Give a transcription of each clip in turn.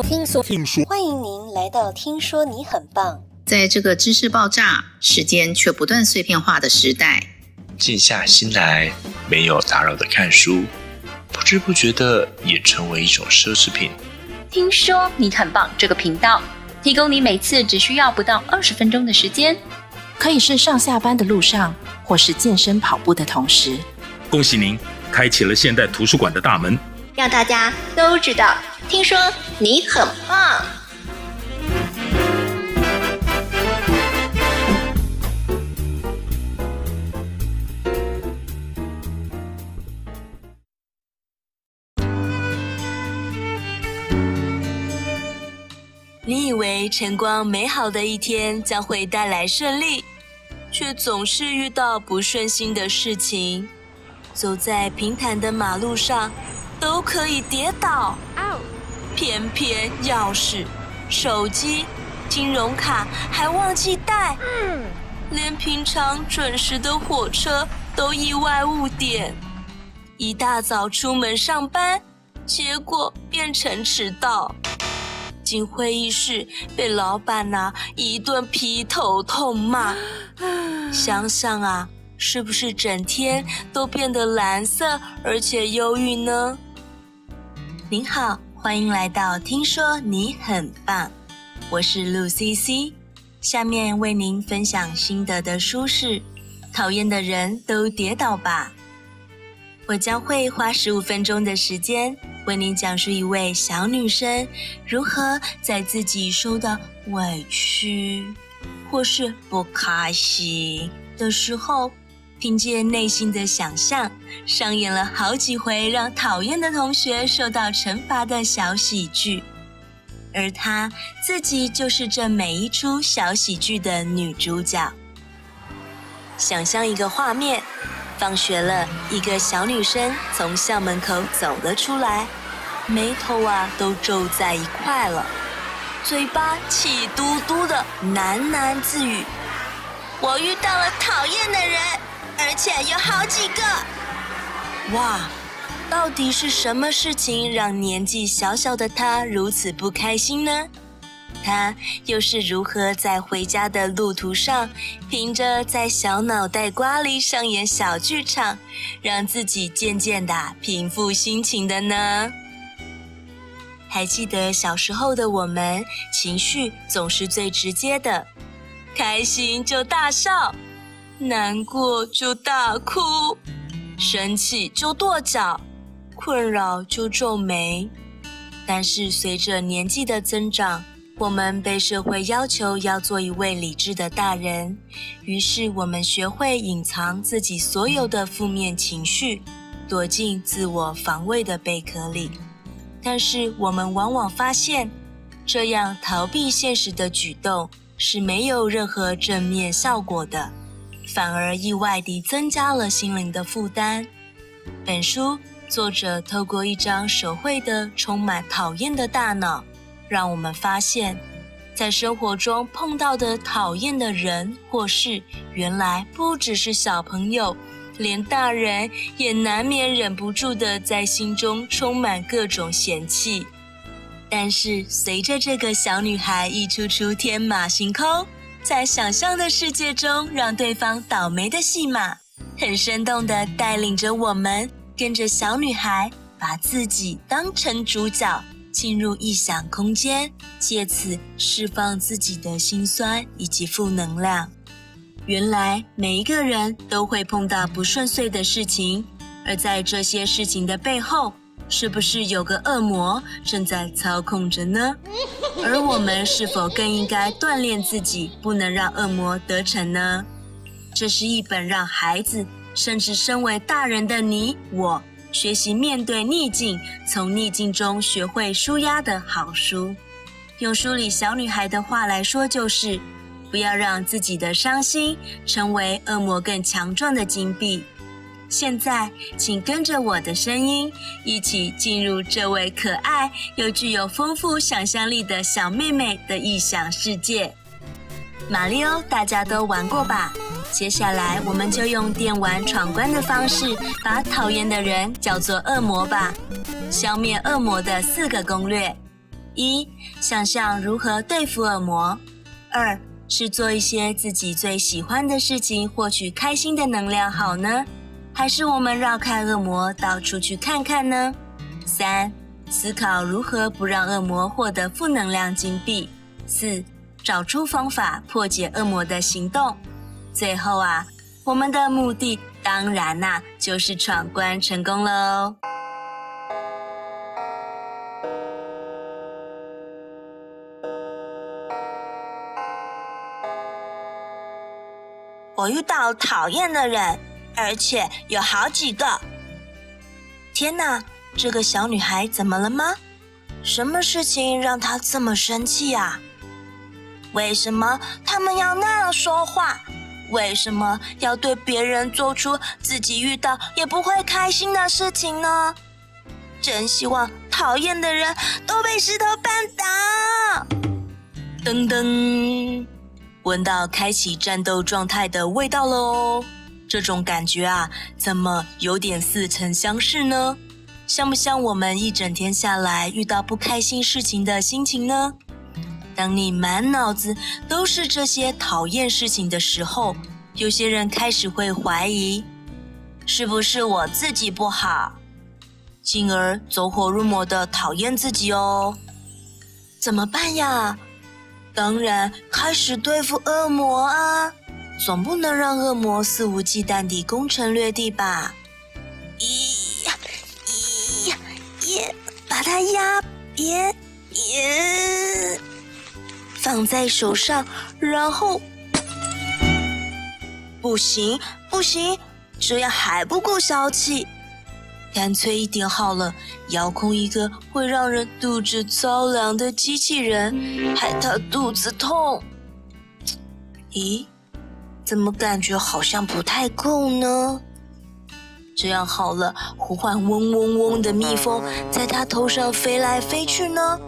说，听说，听说，欢迎您来到《听说你很棒》。在这个知识爆炸、时间却不断碎片化的时代，静下心来，没有打扰的看书，不知不觉的也成为一种奢侈品。听说你很棒，这个频道提供你每次只需要不到二十分钟的时间，可以是上下班的路上，或是健身跑步的同时。恭喜您，开启了现代图书馆的大门。让大家都知道，听说你很棒。你以为晨光美好的一天将会带来顺利，却总是遇到不顺心的事情。走在平坦的马路上，都可以跌倒，偏偏钥匙、手机、金融卡还忘记带，连平常准时的火车都意外误点。一大早出门上班，结果变成迟到。进会议室被老板呐一顿劈头痛骂，想想啊，是不是整天都变得蓝色而且忧郁呢？您好，欢迎来到听说你很棒，我是陆 CC。下面为您分享心得的书是《讨厌的人都跌倒吧》。我将会花十五分钟的时间为您讲述一位小女生如何在自己受到委屈或是不开心的时候。凭借内心的想象，上演了好几回让讨厌的同学受到惩罚的小喜剧，而她自己就是这每一出小喜剧的女主角。想象一个画面：放学了，一个小女生从校门口走了出来，眉头啊都皱在一块了，嘴巴气嘟嘟的喃喃自语：“我遇到了讨厌的人。”而且有好几个，哇！到底是什么事情让年纪小小的他如此不开心呢？他又是如何在回家的路途上，凭着在小脑袋瓜里上演小剧场，让自己渐渐的平复心情的呢？还记得小时候的我们，情绪总是最直接的，开心就大笑。难过就大哭，生气就跺脚，困扰就皱眉。但是随着年纪的增长，我们被社会要求要做一位理智的大人，于是我们学会隐藏自己所有的负面情绪，躲进自我防卫的贝壳里。但是我们往往发现，这样逃避现实的举动是没有任何正面效果的。反而意外地增加了心灵的负担。本书作者透过一张手绘的充满讨厌的大脑，让我们发现，在生活中碰到的讨厌的人或事，原来不只是小朋友，连大人也难免忍不住地在心中充满各种嫌弃。但是随着这个小女孩一出出天马行空。在想象的世界中，让对方倒霉的戏码，很生动地带领着我们，跟着小女孩，把自己当成主角，进入异想空间，借此释放自己的心酸以及负能量。原来每一个人都会碰到不顺遂的事情，而在这些事情的背后，是不是有个恶魔正在操控着呢？而我们是否更应该锻炼自己，不能让恶魔得逞呢？这是一本让孩子，甚至身为大人的你我，学习面对逆境，从逆境中学会舒压的好书。用书里小女孩的话来说，就是不要让自己的伤心成为恶魔更强壮的金币。现在，请跟着我的声音，一起进入这位可爱又具有丰富想象力的小妹妹的异想世界。马里欧，大家都玩过吧？接下来，我们就用电玩闯关的方式，把讨厌的人叫做恶魔吧。消灭恶魔的四个攻略：一，想象如何对付恶魔；二是做一些自己最喜欢的事情，获取开心的能量，好呢？还是我们绕开恶魔，到处去看看呢？三，思考如何不让恶魔获得负能量金币；四，找出方法破解恶魔的行动。最后啊，我们的目的当然呐、就是闯关成功了哦。我遇到讨厌的人，而且有好几个。天哪，这个小女孩怎么了吗？什么事情让她这么生气呀？为什么他们要那样说话？为什么要对别人做出自己遇到也不会开心的事情呢？真希望讨厌的人都被石头绊倒。噔噔。闻到开启战斗状态的味道了哦，这种感觉啊，怎么有点似曾相识呢？像不像我们一整天下来遇到不开心事情的心情呢？当你满脑子都是这些讨厌事情的时候，有些人开始会怀疑，是不是我自己不好，进而走火入魔的讨厌自己哦。怎么办呀？当然，开始对付恶魔啊！总不能让恶魔肆无忌惮地攻城略地吧？咦呀，咦呀，也把它压扁，也放在手上，然后不行，不行，这样还不够消气。干脆一点好了，遥控一个会让人肚子着凉的机器人，害他肚子痛。咦，怎么感觉好像不太够呢？这样好了，呼唤嗡嗡嗡的蜜蜂，在他头上飞来飞去呢。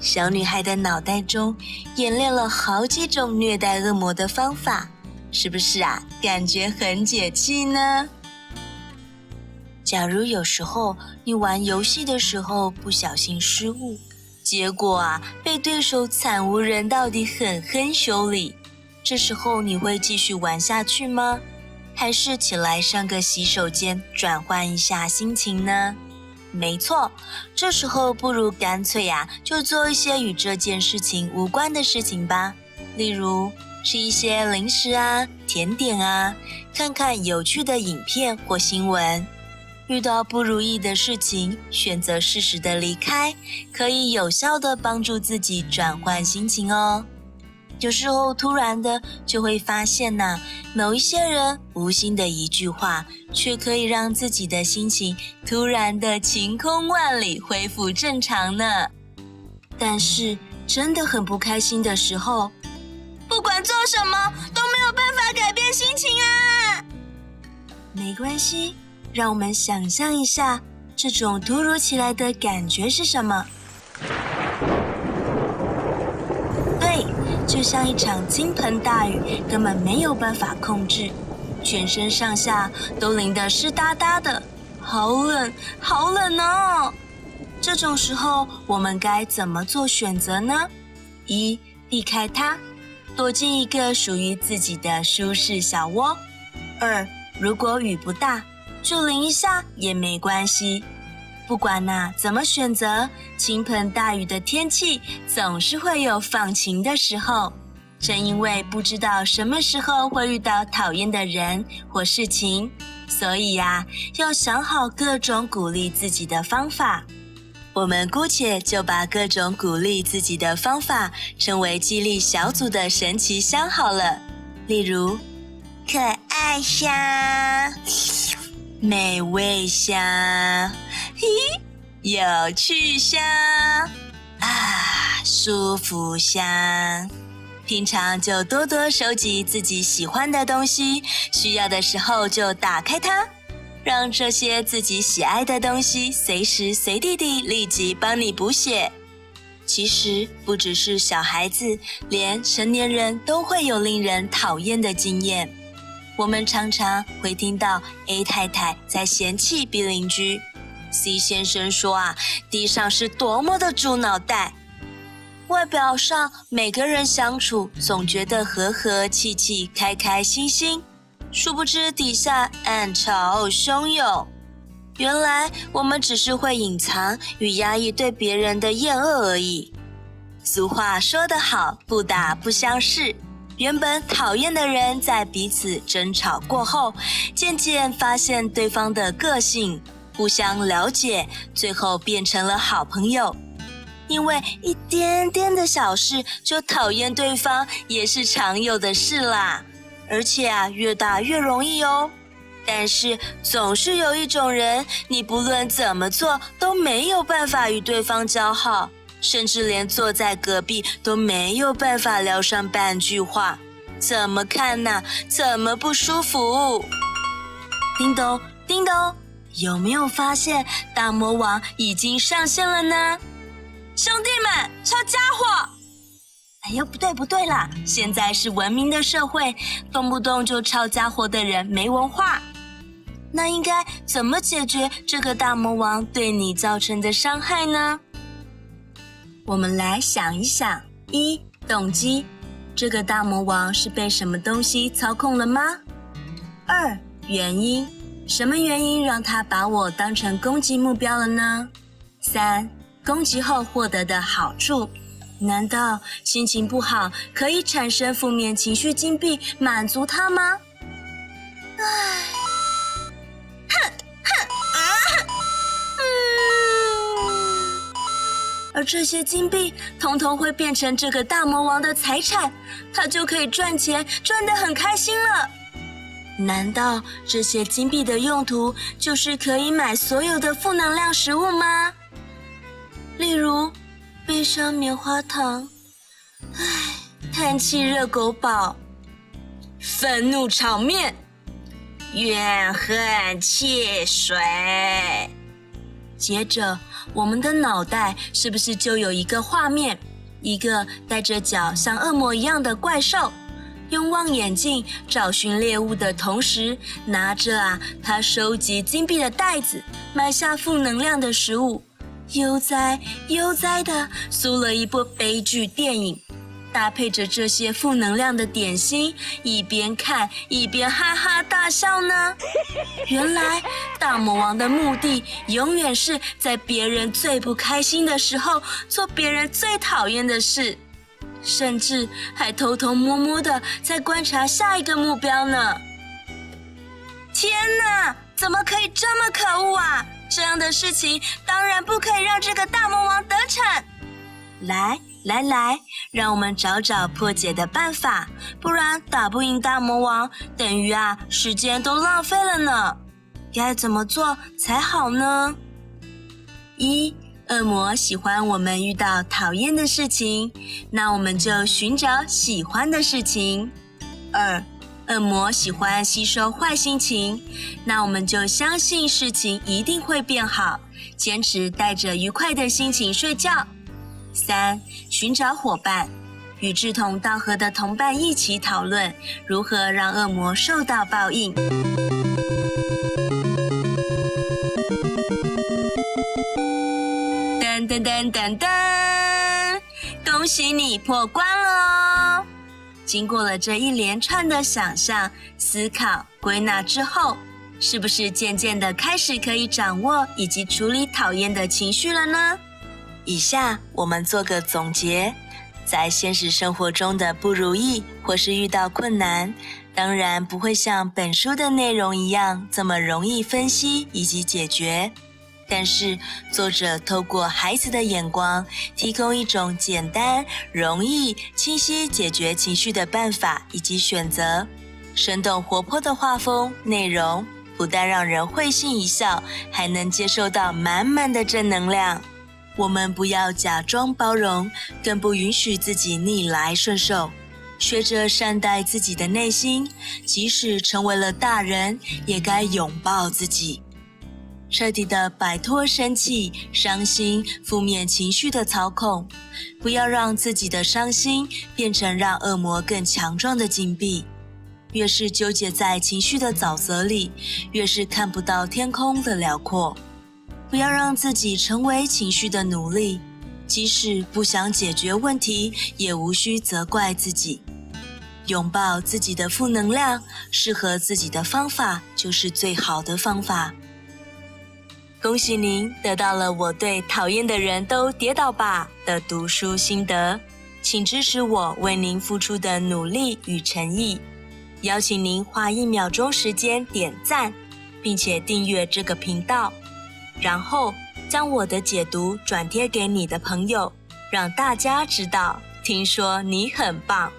小女孩的脑袋中演练了好几种虐待恶魔的方法，是不是啊？感觉很解气呢？假如有时候你玩游戏的时候不小心失误，结果啊被对手惨无人道地狠狠修理，这时候你会继续玩下去吗？还是起来上个洗手间转换一下心情呢？没错，这时候不如干脆呀就做一些与这件事情无关的事情吧，例如吃一些零食啊、甜点啊，看看有趣的影片或新闻。遇到不如意的事情，选择适时的离开，可以有效的帮助自己转换心情哦。有时候突然的就会发现呐、某一些人无心的一句话，却可以让自己的心情突然的晴空万里，恢复正常呢。但是真的很不开心的时候，不管做什么都没有办法改变心情啊。没关系。让我们想象一下，这种突如其来的感觉是什么？对，就像一场倾盆大雨，根本没有办法控制，全身上下都淋得湿哒哒的，好冷，好冷哦！这种时候，我们该怎么做选择呢？一，避开它，躲进一个属于自己的舒适小窝。二，如果雨不大。就淋一下也没关系，不管呐、怎么选择，倾盆大雨的天气总是会有放晴的时候。正因为不知道什么时候会遇到讨厌的人或事情，所以呀、要想好各种鼓励自己的方法。我们姑且就把各种鼓励自己的方法称为激励小组的神奇箱好了。例如，可爱箱。美味香，嘿，有趣香，啊，舒服香。平常就多多收集自己喜欢的东西，需要的时候就打开它，让这些自己喜爱的东西随时随地地立即帮你补血。其实不只是小孩子，连成年人都会有令人讨厌的经验。我们常常会听到 A 太太在嫌弃 B 邻居 C 先生说啊，地上是多么的猪脑袋。外表上每个人相处总觉得和和气气、开开心心，殊不知底下暗潮汹涌。原来我们只是会隐藏与压抑对别人的厌恶而已。俗话说得好，不打不相识。原本讨厌的人，在彼此争吵过后，渐渐发现对方的个性，互相了解，最后变成了好朋友。因为一点点的小事就讨厌对方，也是常有的事啦。而且啊，越大越容易哦。但是总是有一种人，你不论怎么做都没有办法与对方交好，甚至连坐在隔壁都没有办法聊上半句话。怎么看呢？怎么不舒服？叮咚，叮咚，有没有发现大魔王已经上线了呢？兄弟们，抄家伙！哎呦，不对不对啦！现在是文明的社会，动不动就抄家伙的人没文化。那应该怎么解决这个大魔王对你造成的伤害呢？我们来想一想：一、动机，这个大魔王是被什么东西操控了吗？二、原因，什么原因让他把我当成攻击目标了呢？三。攻击后获得的好处，难道心情不好可以产生负面情绪金币满足他吗？唉，而这些金币统统会变成这个大魔王的财产，他就可以赚钱，赚得很开心了。难道这些金币的用途就是可以买所有的负能量食物吗？例如，悲伤棉花糖，唉，叹气热狗堡，愤怒炒面，怨恨汽水。接着，我们的脑袋是不是就有一个画面？一个带着脚像恶魔一样的怪兽，用望远镜找寻猎物的同时，拿着啊，他收集金币的袋子，买下负能量的食物。悠哉悠哉的租了一部悲剧电影，搭配着这些负能量的点心，一边看一边哈哈大笑呢。原来大魔王的目的永远是在别人最不开心的时候做别人最讨厌的事，甚至还偷偷摸摸的在观察下一个目标呢。天哪，怎么可以这么可恶啊！这样的事情当然不可以让这个大魔王得逞。来来来，让我们找找破解的办法，不然打不赢大魔王，等于啊时间都浪费了呢。该怎么做才好呢？一，恶魔喜欢我们遇到讨厌的事情，那我们就寻找喜欢的事情。二。恶魔喜欢吸收坏心情，那我们就相信事情一定会变好，坚持带着愉快的心情睡觉。三，寻找伙伴，与志同道合的同伴一起讨论如何让恶魔受到报应。噔噔噔噔噔，恭喜你破关了哦！经过了这一连串的想象、思考、归纳之后，是不是渐渐的开始可以掌握以及处理讨厌的情绪了呢？以下我们做个总结：在现实生活中的不如意或是遇到困难，当然不会像本书的内容一样这么容易分析以及解决。但是，作者透过孩子的眼光，提供一种简单、容易、清晰解决情绪的办法以及选择。生动活泼的画风、内容，不但让人会心一笑，还能接受到满满的正能量。我们不要假装包容，更不允许自己逆来顺受，学着善待自己的内心。即使成为了大人，也该拥抱自己。彻底的摆脱生气、伤心、负面情绪的操控，不要让自己的伤心变成让恶魔更强壮的金币。越是纠结在情绪的沼泽里，越是看不到天空的辽阔。不要让自己成为情绪的奴隶。即使不想解决问题，也无需责怪自己。拥抱自己的负能量，适合自己的方法就是最好的方法。恭喜您得到了我对讨厌的人都跌倒吧的读书心得，请支持我为您付出的努力与诚意。邀请您花一秒钟时间点赞，并且订阅这个频道，然后将我的解读转贴给你的朋友，让大家知道。听说你很棒。